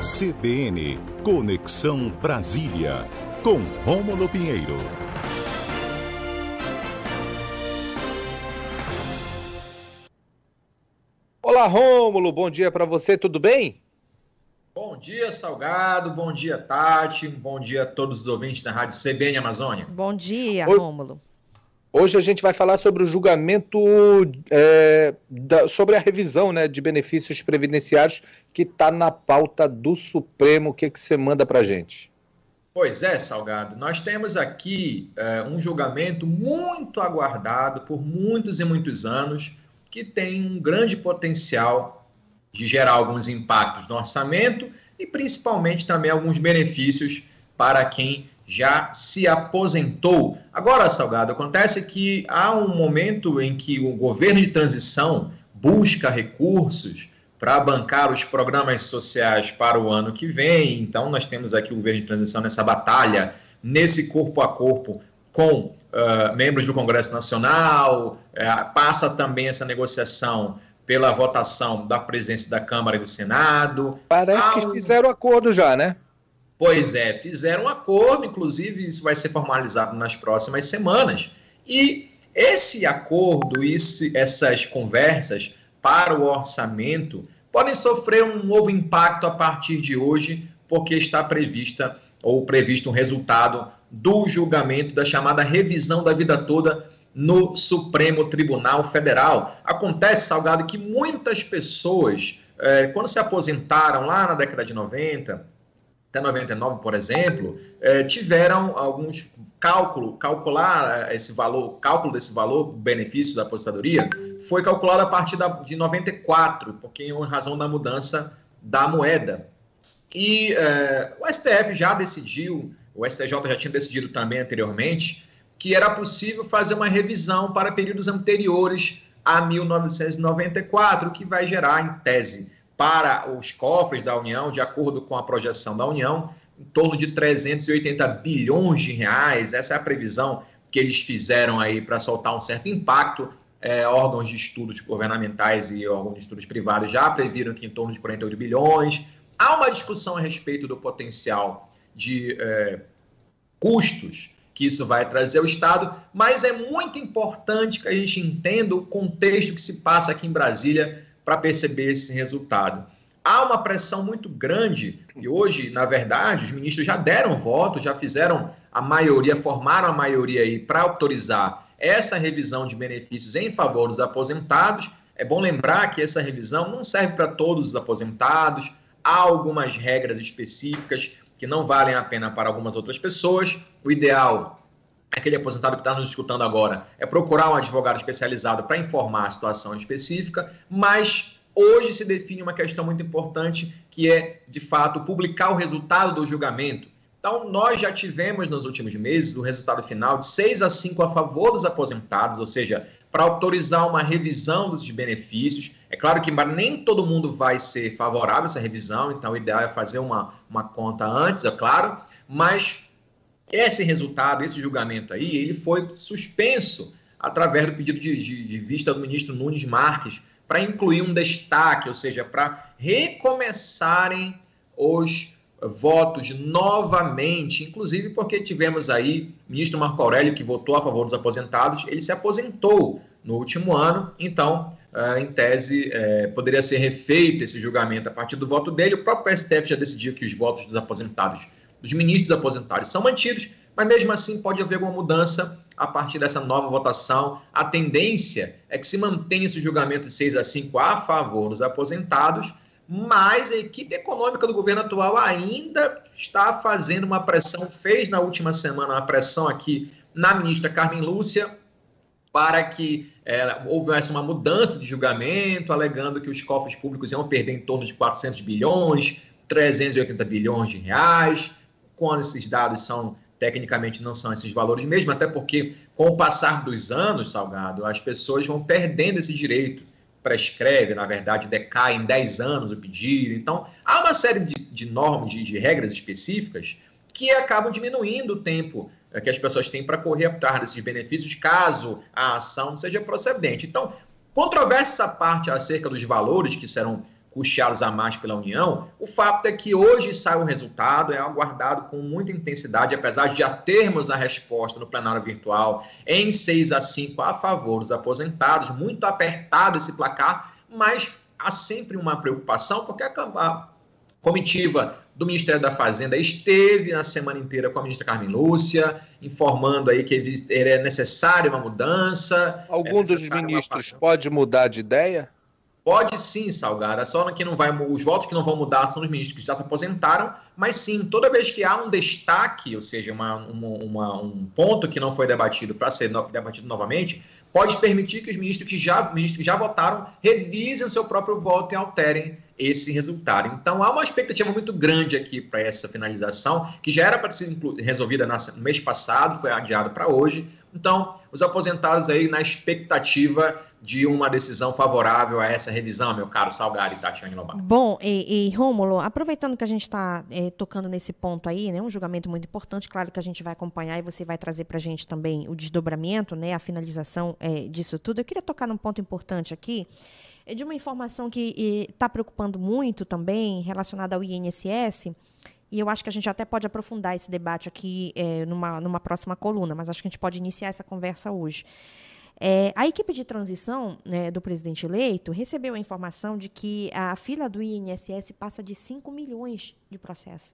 CBN Conexão Brasília, com Rômulo Pinheiro. Olá, Rômulo, bom dia para você, tudo bem? Bom dia, Salgado, bom dia, Tati, bom dia a todos os ouvintes da Rádio CBN Amazônia. Bom dia, Rômulo. Hoje a gente vai falar sobre o julgamento, é, da, sobre a revisão né, de benefícios previdenciários que está na pauta do Supremo. O que, que você manda para gente? Pois é, Salgado. Nós temos aqui é, um julgamento muito aguardado por muitos e muitos anos, que tem um grande potencial de gerar alguns impactos no orçamento e principalmente também alguns benefícios para quem já se aposentou. Agora, Salgado, acontece que há um momento em que o governo de transição busca recursos para bancar os programas sociais para o ano que vem. Então, nós temos aqui o governo de transição nessa batalha, nesse corpo a corpo com uh, membros do Congresso Nacional, uh, passa também essa negociação pela votação da presidência da Câmara e do Senado. Parece que fizeram acordo já, né? Pois é, fizeram um acordo, inclusive isso vai ser formalizado nas próximas semanas. E esse acordo, esse, essas conversas para o orçamento podem sofrer um novo impacto a partir de hoje, porque está prevista ou previsto um resultado do julgamento da chamada revisão da vida toda no Supremo Tribunal Federal. Acontece, Salgado, que muitas pessoas, eh, quando se aposentaram lá na década de 90, até 99, por exemplo, eh, tiveram alguns cálculo, calcular eh, esse valor, cálculo desse valor, benefício da aposentadoria, foi calculado a partir da, de 94, porque em razão da mudança da moeda. E eh, o STF já decidiu, o STJ já tinha decidido também anteriormente, que era possível fazer uma revisão para períodos anteriores a 1994, que vai gerar, em tese, para os cofres da União, de acordo com a projeção da União, em torno de 380 bilhões de reais. Essa é a previsão que eles fizeram aí para soltar um certo impacto. É, órgãos de estudos governamentais e órgãos de estudos privados já previram que em torno de 48 bilhões. Há uma discussão a respeito do potencial de é, custos que isso vai trazer ao Estado, mas é muito importante que a gente entenda o contexto que se passa aqui em Brasília para perceber esse resultado. Há uma pressão muito grande, e hoje, na verdade, os ministros já deram voto, já fizeram a maioria, formaram a maioria aí para autorizar essa revisão de benefícios em favor dos aposentados. É bom lembrar que essa revisão não serve para todos os aposentados, há algumas regras específicas que não valem a pena para algumas outras pessoas. O ideal aquele aposentado que está nos escutando agora, é procurar um advogado especializado para informar a situação específica, mas hoje se define uma questão muito importante, que é, de fato, publicar o resultado do julgamento. Então, nós já tivemos nos últimos meses o resultado final de 6 a 5 a favor dos aposentados, ou seja, para autorizar uma revisão desses benefícios. É claro que nem todo mundo vai ser favorável a essa revisão, então o ideal é fazer uma, uma conta antes, é claro, mas esse resultado, esse julgamento aí, ele foi suspenso através do pedido de, de, de vista do ministro Nunes Marques para incluir um destaque, ou seja, para recomeçarem os votos novamente, inclusive porque tivemos aí o ministro Marco Aurélio que votou a favor dos aposentados, ele se aposentou no último ano, então, em tese, é, poderia ser refeito esse julgamento a partir do voto dele. O próprio STF já decidiu que os votos dos aposentados dos ministros aposentados são mantidos, mas mesmo assim pode haver alguma mudança a partir dessa nova votação. A tendência é que se mantenha esse julgamento de 6 a 5 a favor dos aposentados, mas a equipe econômica do governo atual ainda está fazendo uma pressão, fez na última semana uma pressão aqui na ministra Carmen Lúcia para que é, houvesse uma mudança de julgamento, alegando que os cofres públicos iam perder em torno de 400 bilhões, 380 bilhões de reais quando esses dados são tecnicamente não são esses valores mesmo, até porque com o passar dos anos, Salgado, as pessoas vão perdendo esse direito. Prescreve, na verdade, decai em 10 anos o pedido. Então, há uma série de, de normas, de, de regras específicas que acabam diminuindo o tempo eh, que as pessoas têm para correr atrás desses benefícios, caso a ação seja procedente. Então, controvérsia essa parte acerca dos valores que serão custeados a mais pela União, o fato é que hoje sai o resultado, é aguardado com muita intensidade, apesar de já termos a resposta no plenário virtual em 6 a 5 a favor dos aposentados, muito apertado esse placar, mas há sempre uma preocupação, porque a comitiva do Ministério da Fazenda esteve na semana inteira com a ministra Carmen Lúcia, informando aí que é necessária uma mudança. Algum é dos ministros pode mudar de ideia? Pode sim, Salgado. É só que não vai, os votos que não vão mudar são os ministros que já se aposentaram, mas sim, toda vez que há um destaque, ou seja, uma, uma, uma, um ponto que não foi debatido para ser no, debatido novamente, pode permitir que os ministros que já, ministros que já votaram revisem o seu próprio voto e alterem esse resultado. Então há uma expectativa muito grande aqui para essa finalização, que já era para ser resolvida no mês passado, foi adiado para hoje. Então, os aposentados aí na expectativa de uma decisão favorável a essa revisão, meu caro Salgado e Tatiane Lobato. Bom, e, e Rômulo, aproveitando que a gente está é, tocando nesse ponto aí, né, um julgamento muito importante, claro que a gente vai acompanhar e você vai trazer para a gente também o desdobramento, né, a finalização é, disso tudo. Eu queria tocar num ponto importante aqui, é de uma informação que está preocupando muito também, relacionada ao INSS, e eu acho que a gente até pode aprofundar esse debate aqui é, numa, numa próxima coluna, mas acho que a gente pode iniciar essa conversa hoje. É, a equipe de transição né, do presidente eleito recebeu a informação de que a fila do INSS passa de 5 milhões de processos.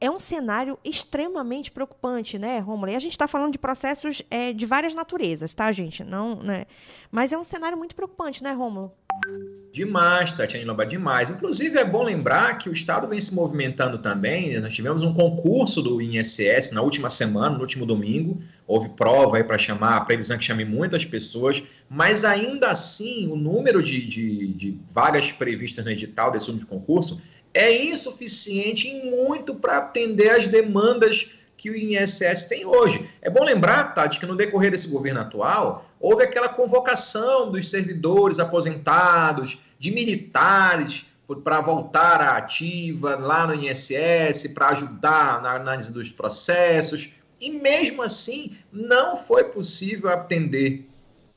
É um cenário extremamente preocupante, né, Romulo? E a gente está falando de processos é, de várias naturezas, tá, gente? Não, né? Mas é um cenário muito preocupante, né, Romulo? Demais, Tatiana Loba, demais. Inclusive, é bom lembrar que o Estado vem se movimentando também. Nós tivemos um concurso do INSS na última semana, no último domingo. Houve prova aí para chamar, a previsão que chame muitas pessoas, mas ainda assim, o número de, de, de vagas previstas no edital desse último concurso é insuficiente em muito para atender as demandas que o INSS tem hoje. É bom lembrar, Tati, que no decorrer desse governo atual, houve aquela convocação dos servidores aposentados, de militares, para voltar à ativa lá no INSS, para ajudar na análise dos processos, e mesmo assim não foi possível atender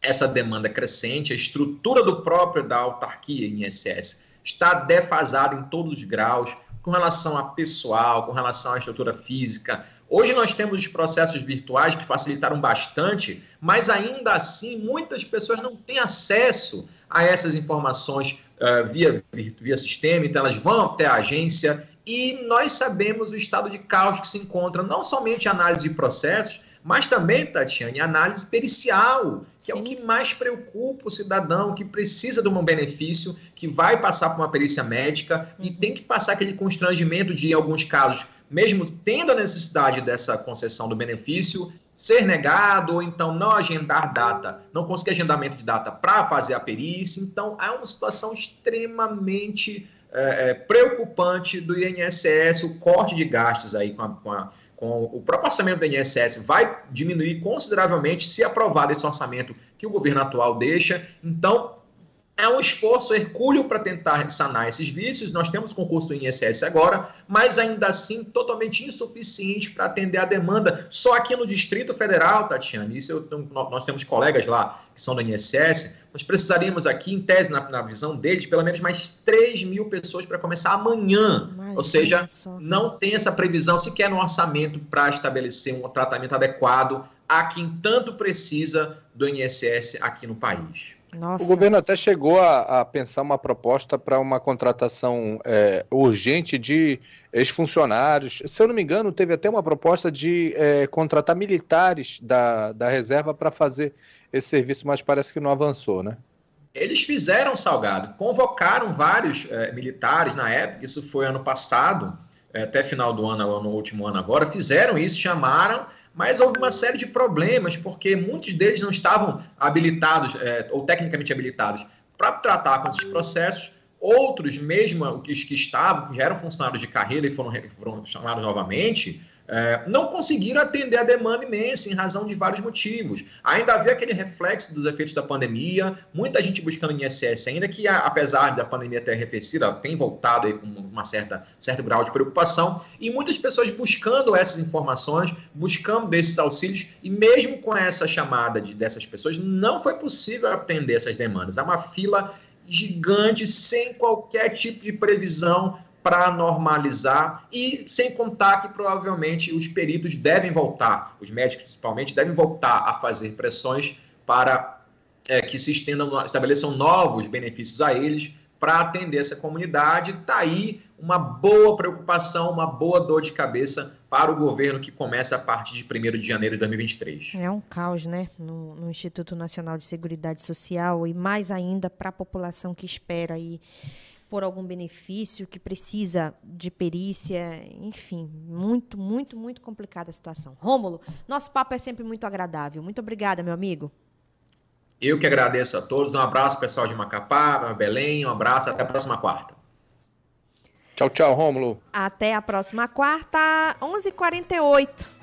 essa demanda crescente, a estrutura do próprio da autarquia INSS está defasada em todos os graus, com relação a pessoal, com relação à estrutura física, Hoje nós temos os processos virtuais que facilitaram bastante, mas ainda assim muitas pessoas não têm acesso a essas informações uh, via, via sistema, então elas vão até a agência e nós sabemos o estado de caos que se encontra, não somente análise de processos, mas também, Tatiane, análise pericial, que Sim. é o que mais preocupa o cidadão que precisa de um benefício, que vai passar por uma perícia médica e uhum. tem que passar aquele constrangimento de, em alguns casos, mesmo tendo a necessidade dessa concessão do benefício, ser negado ou então não agendar data, não conseguir agendamento de data para fazer a perícia. Então, é uma situação extremamente é, preocupante do INSS, o corte de gastos aí com a, com a com o próprio orçamento do INSS vai diminuir consideravelmente se aprovado esse orçamento que o governo atual deixa. Então, é um esforço hercúleo para tentar sanar esses vícios. Nós temos concurso do INSS agora, mas ainda assim totalmente insuficiente para atender a demanda. Só aqui no Distrito Federal, Tatiana, isso eu, nós temos colegas lá que são do INSS, nós precisaríamos aqui, em tese, na, na visão deles, pelo menos mais 3 mil pessoas para começar amanhã. Imagina Ou seja, não tem essa previsão sequer no orçamento para estabelecer um tratamento adequado a quem tanto precisa do INSS aqui no país. Nossa. O governo até chegou a, a pensar uma proposta para uma contratação é, urgente de ex-funcionários. Se eu não me engano, teve até uma proposta de é, contratar militares da, da reserva para fazer esse serviço, mas parece que não avançou, né? Eles fizeram, Salgado, convocaram vários é, militares na época, isso foi ano passado, é, até final do ano, no último ano agora, fizeram isso, chamaram mas houve uma série de problemas, porque muitos deles não estavam habilitados, é, ou tecnicamente habilitados, para tratar com esses processos. Outros, mesmo os que estavam, que já eram funcionários de carreira e foram, foram chamados novamente, é, não conseguiram atender a demanda imensa em razão de vários motivos. Ainda havia aquele reflexo dos efeitos da pandemia, muita gente buscando INSS, ainda que apesar da pandemia ter arrefecido, tem voltado aí com uma certa certo grau de preocupação, e muitas pessoas buscando essas informações, buscando desses auxílios, e mesmo com essa chamada de, dessas pessoas, não foi possível atender essas demandas. Há uma fila gigante, sem qualquer tipo de previsão para normalizar e sem contar que provavelmente os peritos devem voltar, os médicos principalmente devem voltar a fazer pressões para é, que se estendam, estabeleçam novos benefícios a eles para atender essa comunidade. Está aí uma boa preocupação, uma boa dor de cabeça para o governo que começa a partir de 1 de janeiro de 2023. É um caos, né? No, no Instituto Nacional de Seguridade Social e mais ainda para a população que espera aí por algum benefício, que precisa de perícia, enfim, muito, muito, muito complicada a situação. Rômulo, nosso papo é sempre muito agradável. Muito obrigada, meu amigo. Eu que agradeço a todos. Um abraço, pessoal de Macapá, Belém. Um abraço. Até a próxima quarta. Tchau, tchau, Rômulo. Até a próxima quarta, 11h48.